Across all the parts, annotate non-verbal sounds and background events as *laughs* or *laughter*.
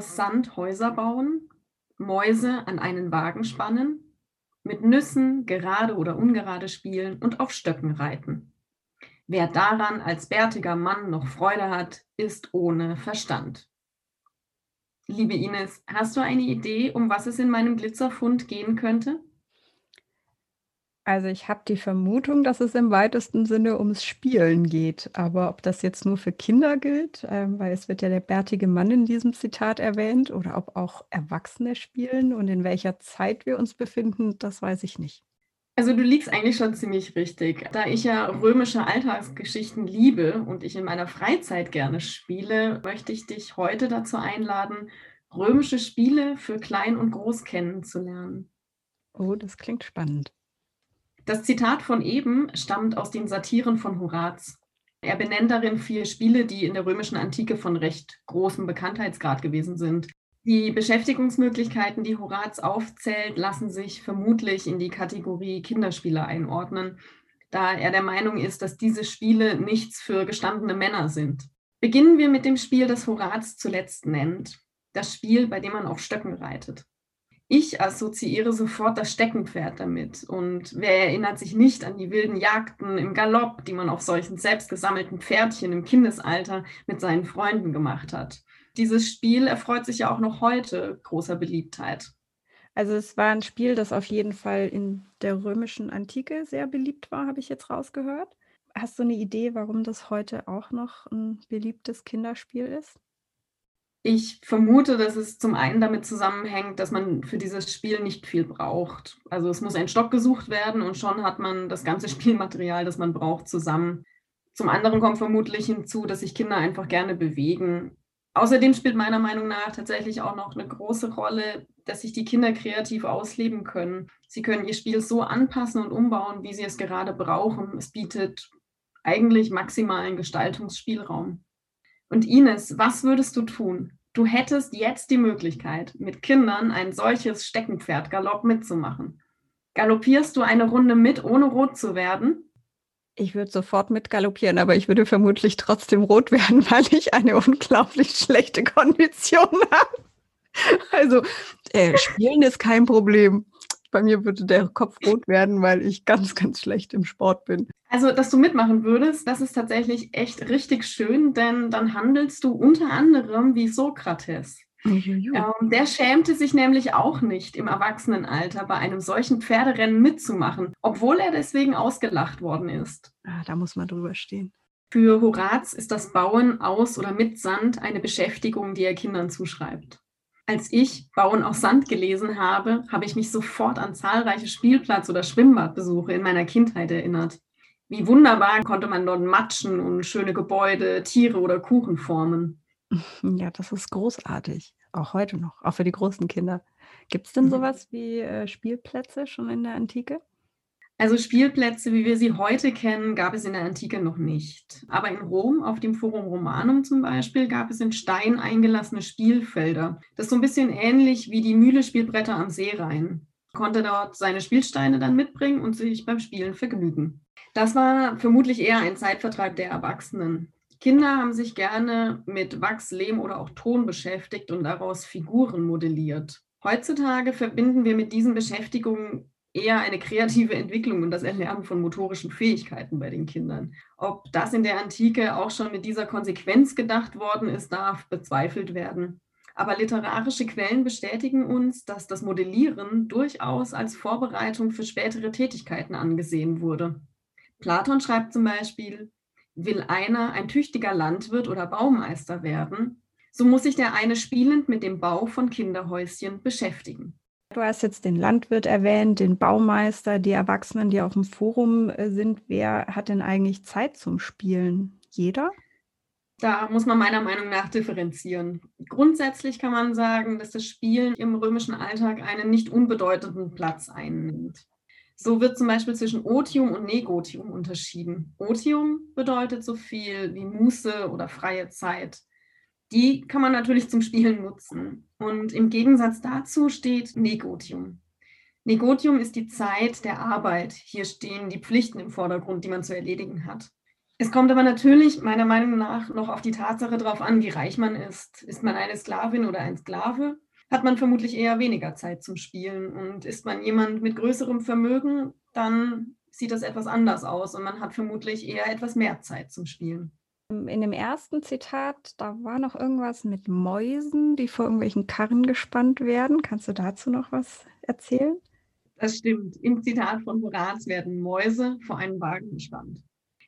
Aus Sand Häuser bauen, Mäuse an einen Wagen spannen, mit Nüssen gerade oder ungerade spielen und auf Stöcken reiten. Wer daran als bärtiger Mann noch Freude hat, ist ohne Verstand. Liebe Ines, hast du eine Idee, um was es in meinem Glitzerfund gehen könnte? Also ich habe die Vermutung, dass es im weitesten Sinne ums Spielen geht. Aber ob das jetzt nur für Kinder gilt, ähm, weil es wird ja der bärtige Mann in diesem Zitat erwähnt, oder ob auch Erwachsene spielen und in welcher Zeit wir uns befinden, das weiß ich nicht. Also du liegst eigentlich schon ziemlich richtig. Da ich ja römische Alltagsgeschichten liebe und ich in meiner Freizeit gerne spiele, möchte ich dich heute dazu einladen, römische Spiele für Klein und Groß kennenzulernen. Oh, das klingt spannend. Das Zitat von eben stammt aus den Satiren von Horaz. Er benennt darin vier Spiele, die in der römischen Antike von recht großem Bekanntheitsgrad gewesen sind. Die Beschäftigungsmöglichkeiten, die Horaz aufzählt, lassen sich vermutlich in die Kategorie Kinderspiele einordnen, da er der Meinung ist, dass diese Spiele nichts für gestandene Männer sind. Beginnen wir mit dem Spiel, das Horaz zuletzt nennt, das Spiel, bei dem man auf Stöcken reitet. Ich assoziiere sofort das Steckenpferd damit. Und wer erinnert sich nicht an die wilden Jagden im Galopp, die man auf solchen selbstgesammelten Pferdchen im Kindesalter mit seinen Freunden gemacht hat? dieses Spiel erfreut sich ja auch noch heute großer Beliebtheit. Also es war ein Spiel, das auf jeden Fall in der römischen Antike sehr beliebt war, habe ich jetzt rausgehört. Hast du eine Idee, warum das heute auch noch ein beliebtes Kinderspiel ist? Ich vermute, dass es zum einen damit zusammenhängt, dass man für dieses Spiel nicht viel braucht. Also es muss ein Stock gesucht werden und schon hat man das ganze *laughs* Spielmaterial, das man braucht, zusammen. Zum anderen kommt vermutlich hinzu, dass sich Kinder einfach gerne bewegen Außerdem spielt meiner Meinung nach tatsächlich auch noch eine große Rolle, dass sich die Kinder kreativ ausleben können. Sie können ihr Spiel so anpassen und umbauen, wie sie es gerade brauchen. Es bietet eigentlich maximalen Gestaltungsspielraum. Und Ines, was würdest du tun? Du hättest jetzt die Möglichkeit, mit Kindern ein solches Steckenpferd-Galopp mitzumachen. Galoppierst du eine Runde mit, ohne rot zu werden? Ich würde sofort mitgaloppieren, aber ich würde vermutlich trotzdem rot werden, *laughs* weil ich eine unglaublich schlechte Kondition *laughs* habe. Also äh, spielen ist kein Problem. Bei mir würde der Kopf rot werden, weil ich ganz, ganz schlecht im Sport bin. Also, dass du mitmachen würdest, das ist tatsächlich echt richtig schön, denn dann handelst du unter anderem wie Sokrates. Ähm, der schämte sich nämlich auch nicht im Erwachsenenalter bei einem solchen Pferderennen mitzumachen, obwohl er deswegen ausgelacht worden ist. Ah, da muss man drüber stehen. Für Horaz ist das Bauen aus oder mit Sand eine Beschäftigung, die er Kindern zuschreibt. Als ich Bauen aus Sand gelesen habe, habe ich mich sofort an zahlreiche Spielplatz- oder Schwimmbadbesuche in meiner Kindheit erinnert. Wie wunderbar konnte man dort matschen und schöne Gebäude, Tiere oder Kuchen formen. Ja, das ist großartig. Auch heute noch, auch für die großen Kinder. Gibt es denn Mhm. sowas wie äh, Spielplätze schon in der Antike? Also Spielplätze, wie wir sie heute kennen, gab es in der Antike noch nicht. Aber in Rom, auf dem Forum Romanum zum Beispiel, gab es in Stein eingelassene Spielfelder. Das ist so ein bisschen ähnlich wie die Mühle-Spielbretter am Seerhein. Konnte dort seine Spielsteine dann mitbringen und sich beim Spielen vergnügen. Das war vermutlich eher ein Zeitvertreib der Erwachsenen. Kinder haben sich gerne mit Wachs, Lehm oder auch Ton beschäftigt und daraus Figuren modelliert. Heutzutage verbinden wir mit diesen Beschäftigungen eher eine kreative Entwicklung und das Erlernen von motorischen Fähigkeiten bei den Kindern. Ob das in der Antike auch schon mit dieser Konsequenz gedacht worden ist, darf bezweifelt werden. Aber literarische Quellen bestätigen uns, dass das Modellieren durchaus als Vorbereitung für spätere Tätigkeiten angesehen wurde. Platon schreibt zum Beispiel, Will einer ein tüchtiger Landwirt oder Baumeister werden, so muss sich der eine spielend mit dem Bau von Kinderhäuschen beschäftigen. Du hast jetzt den Landwirt erwähnt, den Baumeister, die Erwachsenen, die auf dem Forum äh, sind. Wer hat denn eigentlich Zeit zum Spielen? Jeder? Da muss man meiner Meinung nach differenzieren. Grundsätzlich kann man sagen, dass das Spielen im römischen Alltag einen nicht unbedeutenden Platz einnimmt. So wird zum Beispiel zwischen Otium und Negotium unterschieden. Otium bedeutet so viel wie Muße oder freie Zeit die kann man natürlich zum Spielen nutzen. Und im Gegensatz dazu steht Negotium. Negotium ist die Zeit der Arbeit. Hier stehen die Pflichten im Vordergrund, die man zu erledigen hat. Es kommt aber natürlich meiner Meinung nach noch auf die Tatsache drauf an, wie reich man ist. Ist man eine Sklavin oder ein Sklave, hat man vermutlich eher weniger Zeit zum Spielen. Und ist man jemand mit größerem Vermögen, dann sieht das etwas anders aus und man hat vermutlich eher etwas mehr Zeit zum Spielen. In dem ersten Zitat, da war noch irgendwas mit Mäusen, die vor irgendwelchen Karren gespannt werden. Kannst du dazu noch was erzählen? Das stimmt. Im Zitat von Horaz werden Mäuse vor einen Wagen gespannt.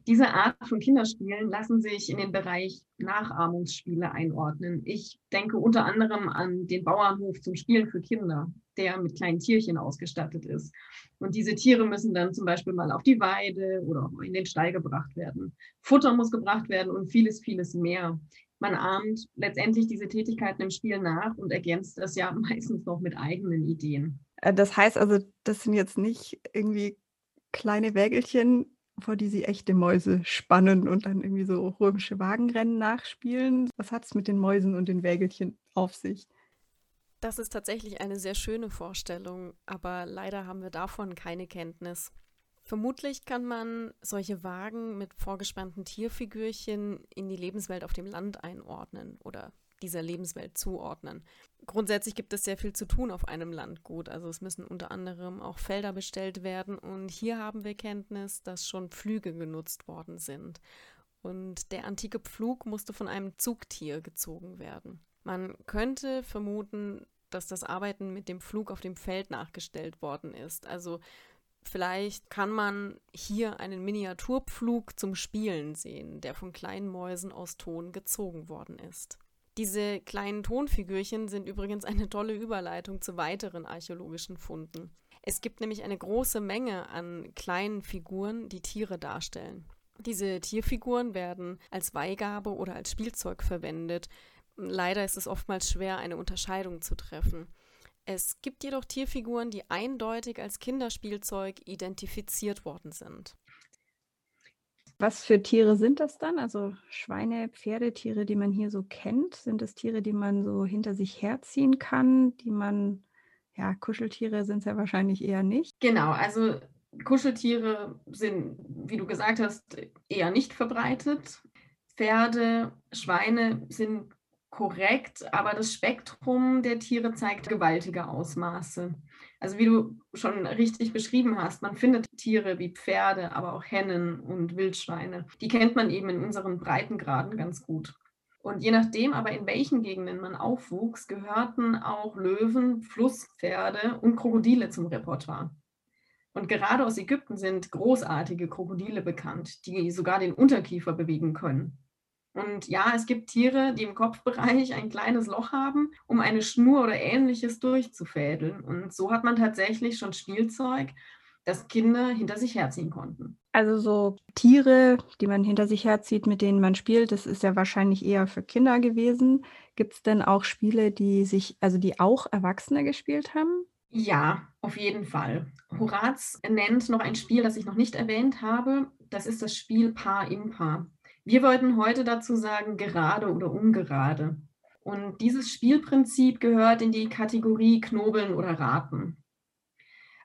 Diese Art von Kinderspielen lassen sich in den Bereich Nachahmungsspiele einordnen. Ich denke unter anderem an den Bauernhof zum Spielen für Kinder, der mit kleinen Tierchen ausgestattet ist. Und diese Tiere müssen dann zum Beispiel mal auf die Weide oder in den Stall gebracht werden. Futter muss gebracht werden und vieles, vieles mehr. Man ahmt letztendlich diese Tätigkeiten im Spiel nach und ergänzt das ja *laughs* meistens noch mit eigenen Ideen. Äh, das heißt also, das sind jetzt nicht irgendwie kleine Wägelchen, vor die sie echte Mäuse spannen und dann irgendwie so römische Wagenrennen nachspielen. Was hat es mit den Mäusen und den Wägelchen auf sich? Das ist tatsächlich eine sehr schöne Vorstellung, aber leider haben wir davon keine Kenntnis. Vermutlich kann man solche Wagen mit vorgespannten Tierfigürchen in die Lebenswelt auf dem Land einordnen oder dieser Lebenswelt zuordnen. Grundsätzlich gibt es sehr viel zu tun auf einem Landgut. Also es müssen unter anderem auch Felder bestellt werden. Und hier haben wir Kenntnis, dass schon Pflüge genutzt worden sind. Und der antike Pflug musste von einem Zugtier gezogen werden. Man könnte vermuten, dass das Arbeiten mit dem Pflug auf dem Feld nachgestellt worden ist. Also vielleicht kann man hier einen Miniaturpflug zum Spielen sehen, der von kleinen Mäusen aus Ton gezogen worden ist. Diese kleinen Tonfigürchen sind übrigens eine tolle Überleitung zu weiteren archäologischen Funden. Es gibt nämlich eine große Menge an kleinen Figuren, die Tiere darstellen. Diese Tierfiguren werden als Weihgabe oder als Spielzeug verwendet. Leider ist es oftmals schwer, eine Unterscheidung zu treffen. Es gibt jedoch Tierfiguren, die eindeutig als Kinderspielzeug identifiziert worden sind. Was für Tiere sind das dann? Also Schweine, Pferde, Tiere, die man hier so kennt? Sind es Tiere, die man so hinter sich herziehen kann, die man, ja, Kuscheltiere sind es ja wahrscheinlich eher nicht. Genau, also Kuscheltiere sind, wie du gesagt hast, eher nicht verbreitet. Pferde, Schweine sind korrekt, aber das Spektrum der Tiere zeigt gewaltige Ausmaße. Also wie du schon richtig beschrieben hast, man findet Tiere wie Pferde, aber auch Hennen und Wildschweine. Die kennt man eben in unseren Breitengraden ganz gut. Und je nachdem aber, in welchen Gegenden man aufwuchs, gehörten auch Löwen, Flusspferde und Krokodile zum Repertoire. Und gerade aus Ägypten sind großartige Krokodile bekannt, die sogar den Unterkiefer bewegen können. Und ja, es gibt Tiere, die im Kopfbereich ein kleines Loch haben, um eine Schnur oder ähnliches durchzufädeln. Und so hat man tatsächlich schon Spielzeug, das Kinder hinter sich herziehen konnten. Also so Tiere, die man hinter sich herzieht, mit denen man spielt, das ist ja wahrscheinlich eher für Kinder gewesen. Gibt es denn auch Spiele, die sich, also die auch Erwachsene gespielt haben? Ja, auf jeden Fall. Horaz nennt noch ein Spiel, das ich noch nicht erwähnt habe. Das ist das Spiel Paar Impar. Wir wollten heute dazu sagen, gerade oder ungerade. Und dieses Spielprinzip gehört in die Kategorie Knobeln oder Raten.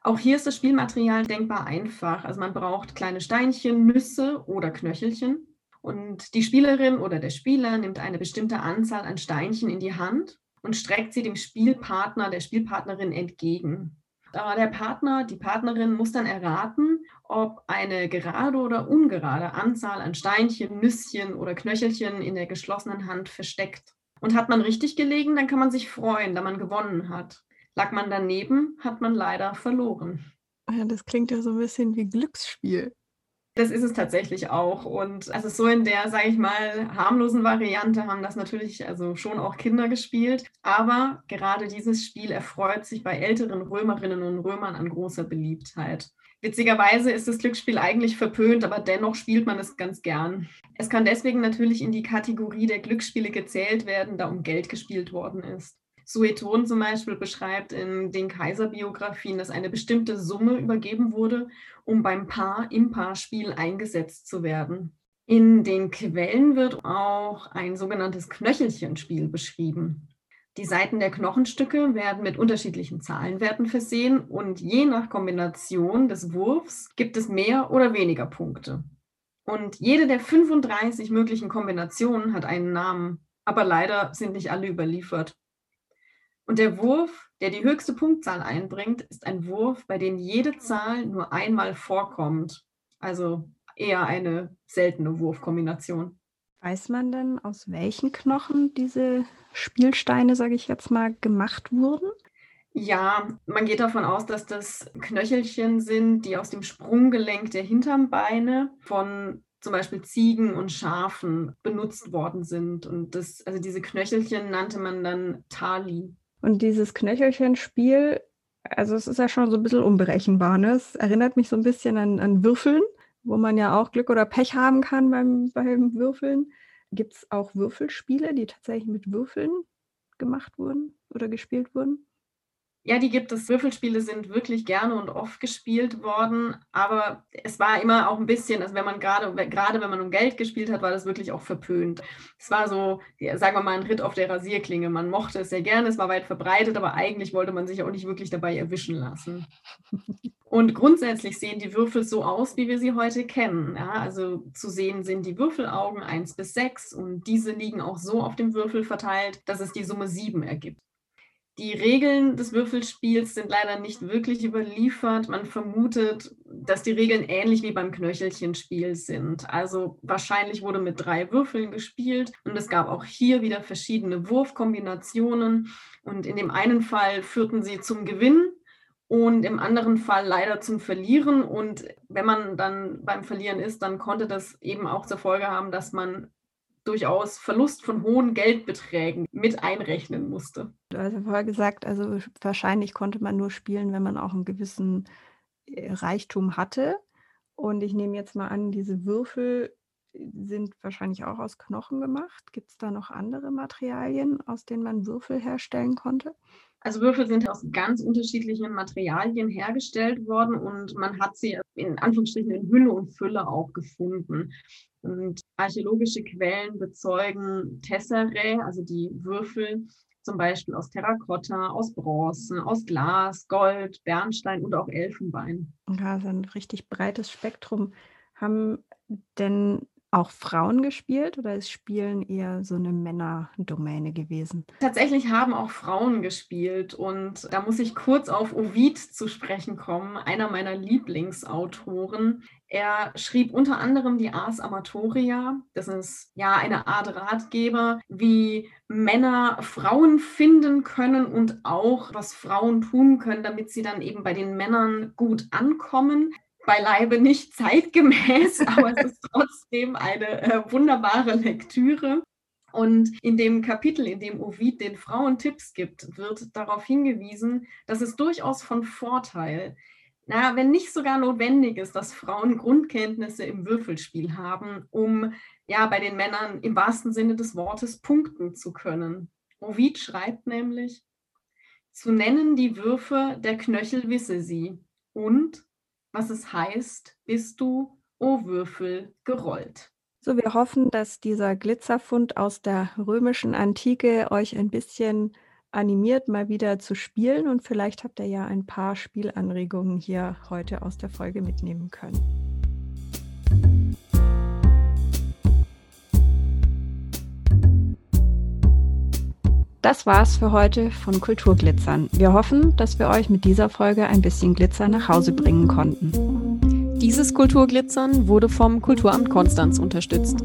Auch hier ist das Spielmaterial denkbar einfach. Also man braucht kleine Steinchen, Nüsse oder Knöchelchen. Und die Spielerin oder der Spieler nimmt eine bestimmte Anzahl an Steinchen in die Hand und streckt sie dem Spielpartner, der Spielpartnerin entgegen. Der Partner, die Partnerin muss dann erraten, ob eine gerade oder ungerade Anzahl an Steinchen, Nüsschen oder Knöchelchen in der geschlossenen Hand versteckt. Und hat man richtig gelegen, dann kann man sich freuen, da man gewonnen hat. Lag man daneben, hat man leider verloren. Ja, das klingt ja so ein bisschen wie Glücksspiel. Das ist es tatsächlich auch. Und also so in der, sage ich mal, harmlosen Variante haben das natürlich also schon auch Kinder gespielt. Aber gerade dieses Spiel erfreut sich bei älteren Römerinnen und Römern an großer Beliebtheit. Witzigerweise ist das Glücksspiel eigentlich verpönt, aber dennoch spielt man es ganz gern. Es kann deswegen natürlich in die Kategorie der Glücksspiele gezählt werden, da um Geld gespielt worden ist. Sueton zum Beispiel beschreibt in den Kaiserbiografien, dass eine bestimmte Summe übergeben wurde, um beim Paar-Impar-Spiel eingesetzt zu werden. In den Quellen wird auch ein sogenanntes Knöchelchenspiel beschrieben. Die Seiten der Knochenstücke werden mit unterschiedlichen Zahlenwerten versehen und je nach Kombination des Wurfs gibt es mehr oder weniger Punkte. Und jede der 35 möglichen Kombinationen hat einen Namen, aber leider sind nicht alle überliefert. Und der Wurf, der die höchste Punktzahl einbringt, ist ein Wurf, bei dem jede Zahl nur einmal vorkommt. Also eher eine seltene Wurfkombination. Weiß man denn, aus welchen Knochen diese Spielsteine, sage ich jetzt mal, gemacht wurden? Ja, man geht davon aus, dass das Knöchelchen sind, die aus dem Sprunggelenk der Hinternbeine von zum Beispiel Ziegen und Schafen benutzt worden sind. Und das, also diese Knöchelchen nannte man dann Tali. Und dieses Knöchelchenspiel, also es ist ja schon so ein bisschen unberechenbar. Ne? Es erinnert mich so ein bisschen an, an Würfeln, wo man ja auch Glück oder Pech haben kann beim, beim Würfeln. Gibt es auch Würfelspiele, die tatsächlich mit Würfeln gemacht wurden oder gespielt wurden? Ja, die gibt es. Würfelspiele sind wirklich gerne und oft gespielt worden, aber es war immer auch ein bisschen, also wenn man gerade, gerade wenn man um Geld gespielt hat, war das wirklich auch verpönt. Es war so, sagen wir mal, ein Ritt auf der Rasierklinge. Man mochte es sehr gerne, es war weit verbreitet, aber eigentlich wollte man sich auch nicht wirklich dabei erwischen lassen. Und grundsätzlich sehen die Würfel so aus, wie wir sie heute kennen. Ja, also zu sehen sind die Würfelaugen 1 bis 6 und diese liegen auch so auf dem Würfel verteilt, dass es die Summe 7 ergibt. Die Regeln des Würfelspiels sind leider nicht wirklich überliefert. Man vermutet, dass die Regeln ähnlich wie beim Knöchelchenspiel sind. Also wahrscheinlich wurde mit drei Würfeln gespielt und es gab auch hier wieder verschiedene Wurfkombinationen. Und in dem einen Fall führten sie zum Gewinn und im anderen Fall leider zum Verlieren. Und wenn man dann beim Verlieren ist, dann konnte das eben auch zur Folge haben, dass man durchaus Verlust von hohen Geldbeträgen mit einrechnen musste. Du hast ja vorher gesagt, also wahrscheinlich konnte man nur spielen, wenn man auch einen gewissen äh, Reichtum hatte. Und ich nehme jetzt mal an, diese Würfel sind wahrscheinlich auch aus Knochen gemacht. Gibt es da noch andere Materialien, aus denen man Würfel herstellen konnte? Also Würfel sind aus ganz unterschiedlichen Materialien hergestellt worden und man hat sie in Anführungsstrichen in Hülle und Fülle auch gefunden. Und archäologische Quellen bezeugen Tesserae, also die Würfel, zum Beispiel aus Terrakotta, aus Bronze, aus Glas, Gold, Bernstein und auch Elfenbein. Ja, also ein richtig breites Spektrum. Haben denn auch Frauen gespielt oder ist Spielen eher so eine Männerdomäne gewesen? Tatsächlich haben auch Frauen gespielt und da muss ich kurz auf Ovid zu sprechen kommen, einer meiner Lieblingsautoren. Er schrieb unter anderem die Ars Amatoria. Das ist ja eine Art Ratgeber, wie Männer Frauen finden können und auch was Frauen tun können, damit sie dann eben bei den Männern gut ankommen beileibe nicht zeitgemäß, *laughs* aber es ist trotzdem eine äh, wunderbare Lektüre. Und in dem Kapitel, in dem Ovid den Frauen Tipps gibt, wird darauf hingewiesen, dass es durchaus von Vorteil, na, wenn nicht sogar notwendig ist, dass Frauen Grundkenntnisse im Würfelspiel haben, um ja bei den Männern im wahrsten Sinne des Wortes punkten zu können. Ovid schreibt nämlich, zu nennen die Würfe der Knöchel wisse sie und was es heißt, bist du, o Würfel, gerollt. So, wir hoffen, dass dieser Glitzerfund aus der römischen Antike euch ein bisschen animiert, mal wieder zu spielen und vielleicht habt ihr ja ein paar Spielanregungen hier heute aus der Folge mitnehmen können. Das war's für heute von Kulturglitzern. Wir hoffen, dass wir euch mit dieser Folge ein bisschen Glitzer nach Hause bringen konnten. Dieses Kulturglitzern wurde vom Kulturamt Konstanz unterstützt.